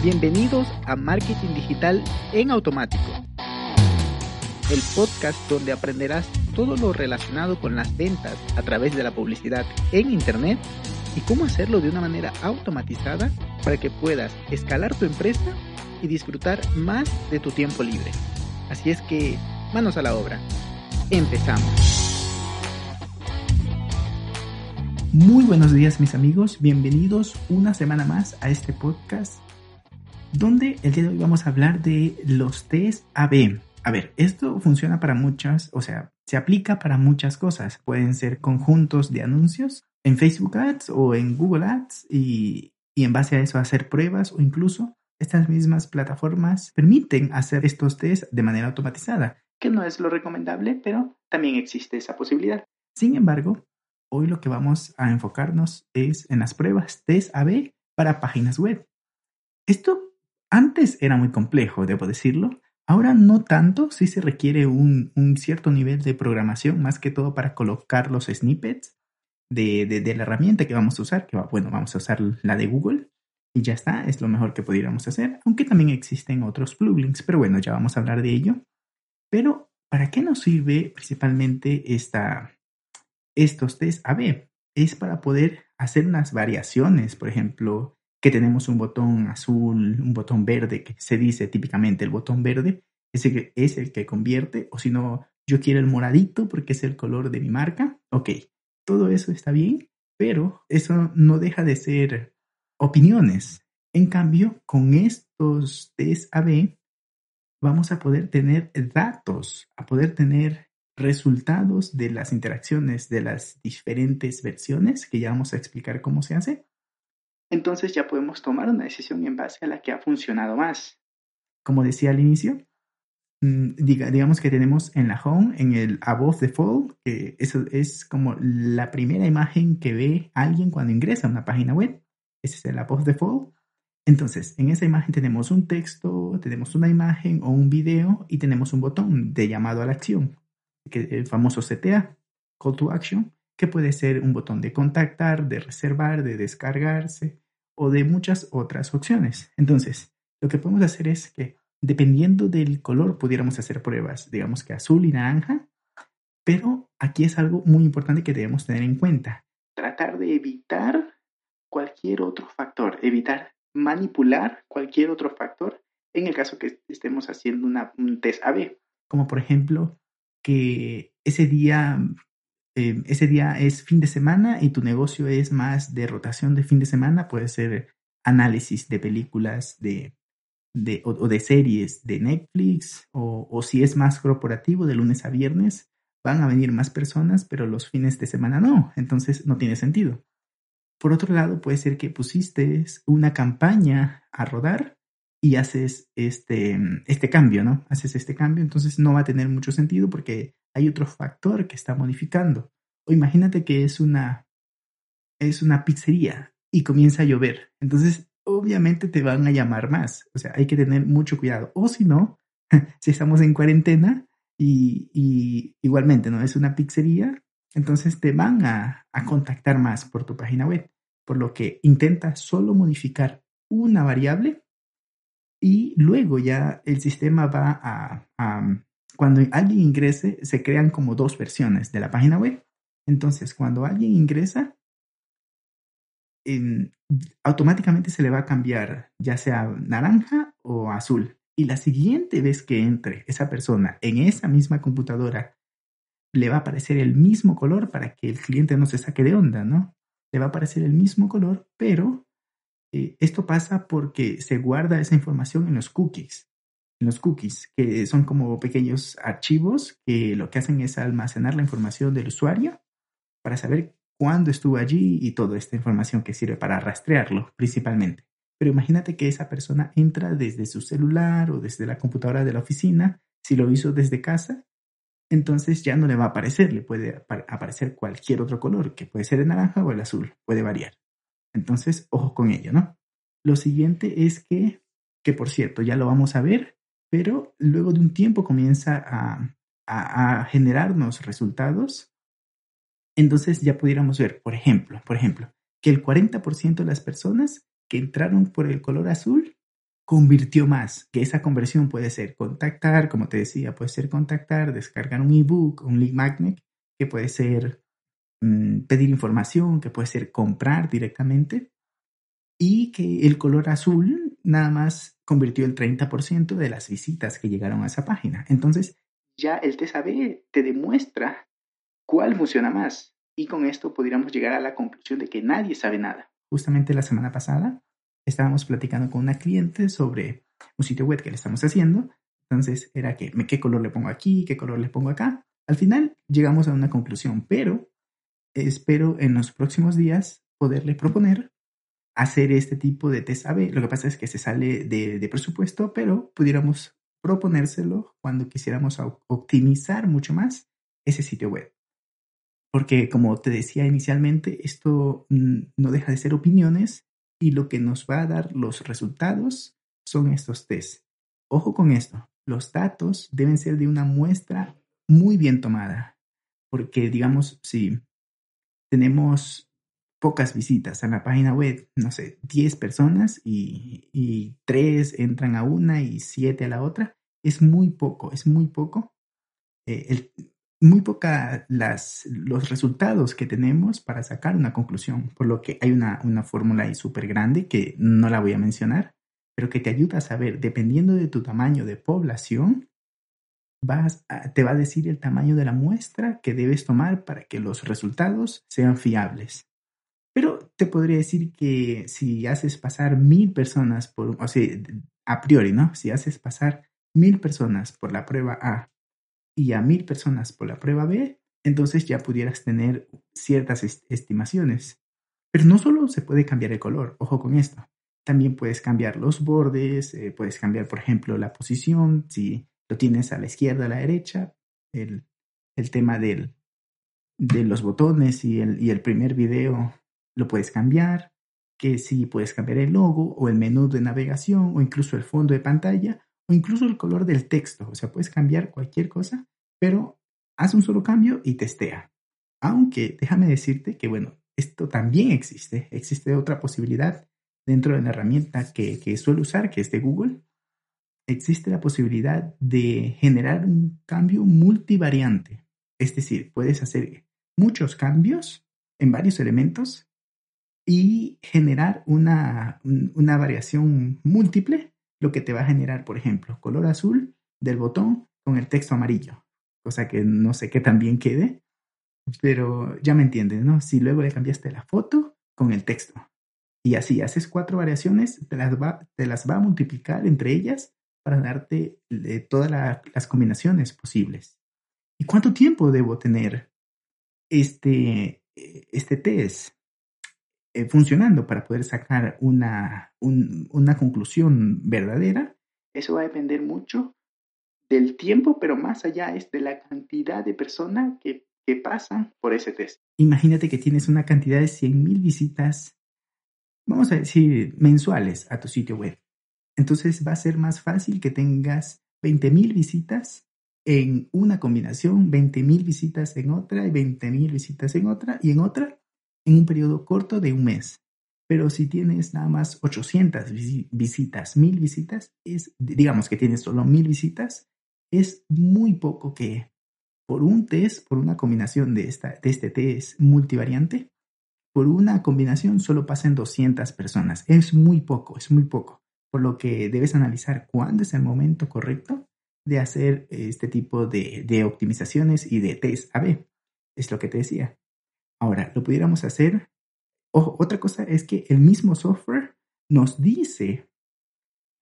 Bienvenidos a Marketing Digital en Automático, el podcast donde aprenderás todo lo relacionado con las ventas a través de la publicidad en Internet y cómo hacerlo de una manera automatizada para que puedas escalar tu empresa y disfrutar más de tu tiempo libre. Así es que, manos a la obra. Empezamos. Muy buenos días mis amigos, bienvenidos una semana más a este podcast donde el día de hoy vamos a hablar de los test AB. A ver, esto funciona para muchas, o sea, se aplica para muchas cosas. Pueden ser conjuntos de anuncios en Facebook Ads o en Google Ads y, y en base a eso hacer pruebas o incluso estas mismas plataformas permiten hacer estos test de manera automatizada, que no es lo recomendable, pero también existe esa posibilidad. Sin embargo, Hoy lo que vamos a enfocarnos es en las pruebas test AB para páginas web. Esto antes era muy complejo, debo decirlo. Ahora no tanto, sí se requiere un, cierto nivel de programación, más que todo para colocar los snippets de, la herramienta que vamos a usar, que bueno, vamos a usar la de Google y ya está, es lo mejor que pudiéramos hacer, aunque también existen otros plugins, pero bueno, ya vamos a hablar de ello. Pero, ¿para qué nos sirve principalmente esta, estos test AB. Es para poder hacer unas variaciones, por ejemplo, que tenemos un botón azul, un botón verde, que se dice típicamente el botón verde, es el que, es el que convierte, o si no, yo quiero el moradito porque es el color de mi marca. Ok, todo eso está bien, pero eso no deja de ser opiniones. En cambio, con estos test AB, vamos a poder tener datos, a poder tener resultados de las interacciones de las diferentes versiones, que ya vamos a explicar cómo se hace, entonces ya podemos tomar una decisión en base a la que ha funcionado más. Como decía al inicio, mm, diga, digamos que tenemos en la home, en el above default, que eso es como la primera imagen que ve alguien cuando ingresa a una página web. Ese es el above default. Entonces, en esa imagen tenemos un texto, tenemos una imagen o un video y tenemos un botón de llamado a la acción el famoso CTA, Call to Action, que puede ser un botón de contactar, de reservar, de descargarse o de muchas otras opciones. Entonces, lo que podemos hacer es que dependiendo del color pudiéramos hacer pruebas, digamos que azul y naranja, pero aquí es algo muy importante que debemos tener en cuenta. Tratar de evitar cualquier otro factor, evitar manipular cualquier otro factor en el caso que estemos haciendo una, un test AB, como por ejemplo que ese día, eh, ese día es fin de semana y tu negocio es más de rotación de fin de semana, puede ser análisis de películas de, de, o, de series de Netflix, o, o si es más corporativo de lunes a viernes, van a venir más personas, pero los fines de semana no, entonces no tiene sentido. Por otro lado, puede ser que pusiste una campaña a rodar y haces este, este cambio, ¿no? Haces este cambio, entonces no va a tener mucho sentido porque hay otro factor que está modificando. O imagínate que es una, es una pizzería y comienza a llover. Entonces, obviamente te van a llamar más. O sea, hay que tener mucho cuidado. O si no, si estamos en cuarentena y, igualmente, ¿no? Es una pizzería, entonces te van a, a contactar más por tu página web. Por lo que intenta solo modificar una variable y luego ya el sistema va a, cuando alguien ingrese, se crean como dos versiones de la página web. Entonces, cuando alguien ingresa, automáticamente se le va a cambiar ya sea naranja o azul. Y la siguiente vez que entre esa persona en esa misma computadora, le va a aparecer el mismo color para que el cliente no se saque de onda, ¿no? Le va a aparecer el mismo color, pero eh, esto pasa porque se guarda esa información en los cookies. Los cookies, que son como pequeños archivos que lo que hacen es almacenar la información del usuario para saber cuándo estuvo allí y toda esta información que sirve para rastrearlo principalmente. Pero imagínate que esa persona entra desde su celular o desde la computadora de la oficina, si lo hizo desde casa, entonces ya no le va a aparecer, le puede aparecer cualquier otro color, que puede ser el naranja o el azul, puede variar. Entonces, ojo con ello, ¿no? Lo siguiente es que, que por cierto, ya lo vamos a ver, pero luego de un tiempo comienza a, a, generarnos resultados. Entonces ya pudiéramos ver, por ejemplo, por ejemplo, que el 40% de las personas que entraron por el color azul convirtió más, que esa conversión puede ser contactar, como te decía, puede ser contactar, descargar un ebook, un link magnet, que puede ser mm, pedir información, que puede ser comprar directamente, y que el color azul nada más convirtió el 30% de las visitas que llegaron a esa página. Entonces, ya el TSAB te demuestra cuál funciona más. Y con esto podríamos llegar a la conclusión de que nadie sabe nada. Justamente la semana pasada estábamos platicando con una cliente sobre un sitio web que le estamos haciendo. Entonces era que, ¿qué color le pongo aquí? ¿Qué color le pongo acá? Al final llegamos a una conclusión, pero espero en los próximos días poderle proponer hacer este tipo de test AB. Lo que pasa es que se sale de, de presupuesto, pero pudiéramos proponérselo cuando quisiéramos optimizar mucho más ese sitio web. Porque como te decía inicialmente, esto no deja de ser opiniones y lo que nos va a dar los resultados son estos test. Ojo con esto, los datos deben ser de una muestra muy bien tomada, porque digamos, si tenemos pocas visitas a la página web, no sé, 10 personas y, y 3 entran a una y 7 a la otra, es muy poco, es muy poco. Eh, muy poca las, los resultados que tenemos para sacar una conclusión, por lo que hay una, una fórmula ahí súper grande que no la voy a mencionar, pero que te ayuda a saber, dependiendo de tu tamaño de población, vas te va a decir el tamaño de la muestra que debes tomar para que los resultados sean fiables. Pero te podría decir que si haces pasar mil personas por, o sea, a priori, ¿no? Si haces pasar mil personas por la prueba A y a mil personas por la prueba B, entonces ya pudieras tener ciertas estimaciones. Pero no solo se puede cambiar el color, ojo con esto. También puedes cambiar los bordes, eh, puedes cambiar, por ejemplo, la posición, si lo tienes a la izquierda, a la derecha, el, el tema del, de los botones y el, y el primer video lo puedes cambiar, que si puedes cambiar el logo o el menú de navegación o incluso el fondo de pantalla o incluso el color del texto. O sea, puedes cambiar cualquier cosa, pero haz un solo cambio y testea. Aunque déjame decirte que, bueno, esto también existe. Existe otra posibilidad dentro de la herramienta que, que suelo usar, que es de Google. Existe la posibilidad de generar un cambio multivariante. Es decir, puedes hacer muchos cambios en varios elementos y generar una, una variación múltiple lo que te va a generar, por ejemplo, color azul del botón con el texto amarillo, cosa que no sé qué tan bien quede, pero ya me entiendes, ¿no? Si luego le cambiaste la foto con el texto y así haces cuatro variaciones, te las va, te las va a multiplicar entre ellas para darte eh, todas las combinaciones posibles. ¿Y cuánto tiempo debo tener este, este test? Eh, funcionando para poder sacar una, una conclusión verdadera, eso va a depender mucho del tiempo, pero más allá es de la cantidad de personas que, que pasan por ese test. Imagínate que tienes una cantidad de 100.000 visitas, vamos a decir, mensuales a tu sitio web. Entonces va a ser más fácil que tengas 20.000 visitas en una combinación, 20.000 visitas en otra y 20.000 visitas en otra y en otra en un periodo corto de un mes. Pero si tienes nada más 800 visitas, 1000 visitas, es, digamos que tienes solo 1000 visitas, es muy poco que por un test, por una combinación de, esta, de este test multivariante, por una combinación solo pasen 200 personas. Es muy poco, es muy poco. Por lo que debes analizar cuándo es el momento correcto de hacer este tipo de, de optimizaciones y de test AB. Es lo que te decía. Ahora, lo pudiéramos hacer. otra cosa es que el mismo software nos dice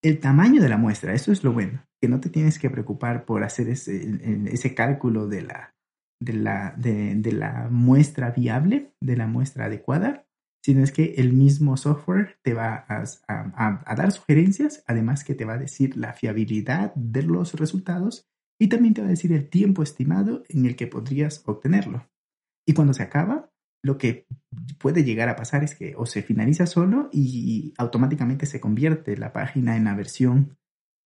el tamaño de la muestra. Eso es lo bueno, que no te tienes que preocupar por hacer ese, cálculo de, la muestra viable, de la muestra adecuada, sino es que el mismo software te va a, a, dar sugerencias, además que te va a decir la fiabilidad de los resultados y también te va a decir el tiempo estimado en el que podrías obtenerlo. Y cuando se acaba, lo que puede llegar a pasar es que o se finaliza solo y automáticamente se convierte la página en la versión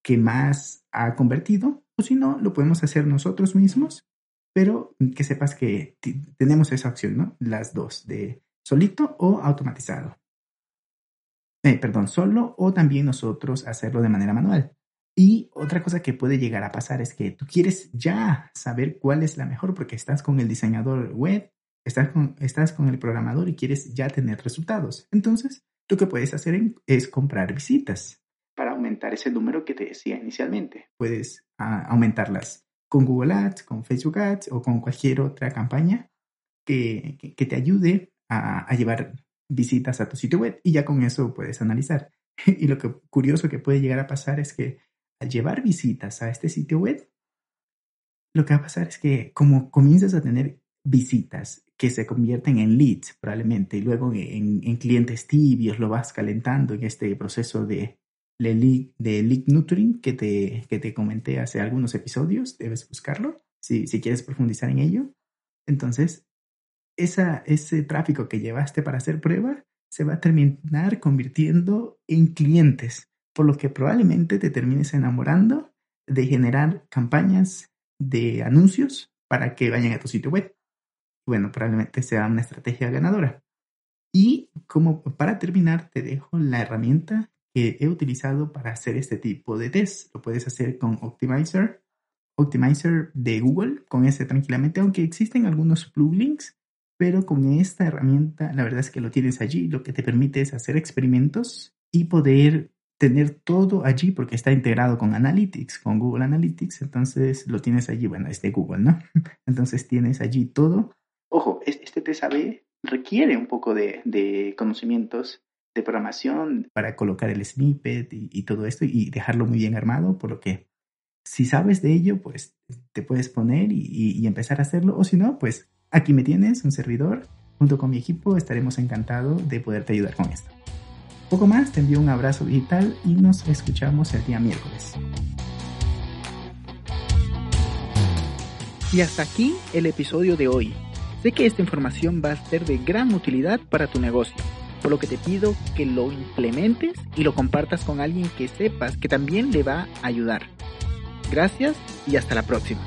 que más ha convertido, o si no, lo podemos hacer nosotros mismos, pero que sepas que tenemos esa opción, ¿no? Las dos, de solito o automatizado. eh, perdón, solo o también nosotros hacerlo de manera manual. Y otra cosa que puede llegar a pasar es que tú quieres ya saber cuál es la mejor porque estás con el diseñador web, estás con, estás con el programador y quieres ya tener resultados. Entonces, tú que puedes hacer es comprar visitas para aumentar ese número que te decía inicialmente. Puedes ah, aumentarlas con Google Ads, con Facebook Ads o con cualquier otra campaña que, que, te ayude a, a, llevar visitas a tu sitio web y ya con eso puedes analizar. Y lo que curioso que puede llegar a pasar es que al llevar visitas a este sitio web, lo que va a pasar es que como comienzas a tener visitas que se convierten en leads probablemente y luego en, en clientes tibios lo vas calentando en este proceso de, de, lead, de nurturing que te, que te comenté hace algunos episodios, debes buscarlo si, si quieres profundizar en ello. Entonces, ese tráfico que llevaste para hacer prueba se va a terminar convirtiendo en clientes, por lo que probablemente te termines enamorando de generar campañas de anuncios para que vayan a tu sitio web. Bueno, probablemente sea una estrategia ganadora. Y como para terminar, te dejo la herramienta que he utilizado para hacer este tipo de test. Lo puedes hacer con Optimizer, Optimizer de Google, con ese tranquilamente, aunque existen algunos plugins pero con esta herramienta la verdad es que lo tienes allí, lo que te permite es hacer experimentos y poder tener todo allí porque está integrado con Analytics, con Google Analytics, entonces lo tienes allí, bueno, es de Google, ¿no? Entonces tienes allí todo. Ojo, este TSAB requiere un poco de, conocimientos de programación para colocar el snippet y, todo esto y dejarlo muy bien armado, por lo que si sabes de ello, pues te puedes poner y, y empezar a hacerlo, o si no, pues Aquí me tienes, un servidor. Junto con mi equipo estaremos encantados de poderte ayudar con esto. Poco más, te envío un abrazo digital y nos escuchamos el día miércoles. Y hasta aquí el episodio de hoy. Sé que esta información va a ser de gran utilidad para tu negocio, por lo que te pido que lo implementes y lo compartas con alguien que sepas que también le va a ayudar. Gracias y hasta la próxima.